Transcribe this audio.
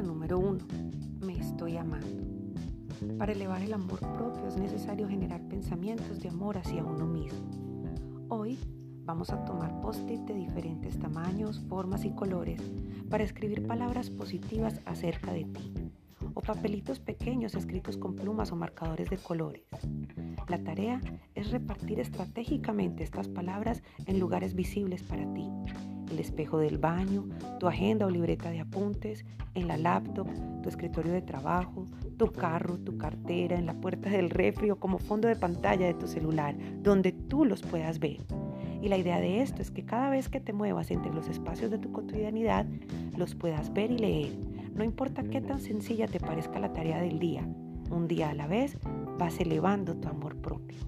Número 1. Me estoy amando. Para elevar el amor propio es necesario generar pensamientos de amor hacia uno mismo. Hoy vamos a tomar post-it de diferentes tamaños, formas y colores para escribir palabras positivas acerca de ti o papelitos pequeños escritos con plumas o marcadores de colores. La tarea es repartir estratégicamente estas palabras en lugares visibles para ti el espejo del baño, tu agenda o libreta de apuntes, en la laptop, tu escritorio de trabajo, tu carro, tu cartera, en la puerta del refri o como fondo de pantalla de tu celular, donde tú los puedas ver. Y la idea de esto es que cada vez que te muevas entre los espacios de tu cotidianidad, los puedas ver y leer. No importa qué tan sencilla te parezca la tarea del día, un día a la vez vas elevando tu amor propio.